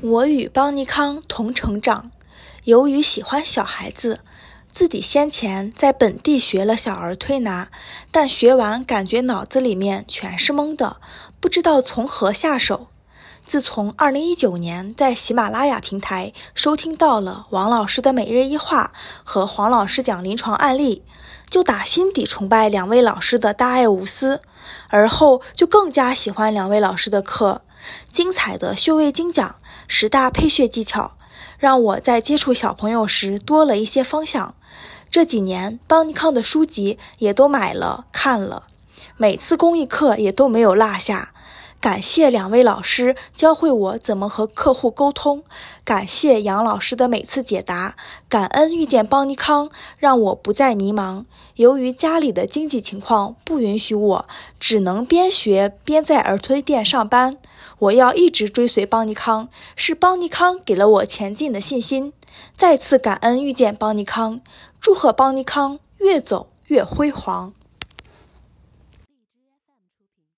我与邦尼康同成长，由于喜欢小孩子，自己先前在本地学了小儿推拿，但学完感觉脑子里面全是懵的，不知道从何下手。自从2019年在喜马拉雅平台收听到了王老师的每日一话和黄老师讲临床案例，就打心底崇拜两位老师的大爱无私，而后就更加喜欢两位老师的课，精彩的穴位精讲，十大配穴技巧，让我在接触小朋友时多了一些方向。这几年邦尼康的书籍也都买了看了，每次公益课也都没有落下。感谢两位老师教会我怎么和客户沟通，感谢杨老师的每次解答，感恩遇见邦尼康，让我不再迷茫。由于家里的经济情况不允许我，只能边学边在儿推店上班。我要一直追随邦尼康，是邦尼康给了我前进的信心。再次感恩遇见邦尼康，祝贺邦尼康越走越辉煌。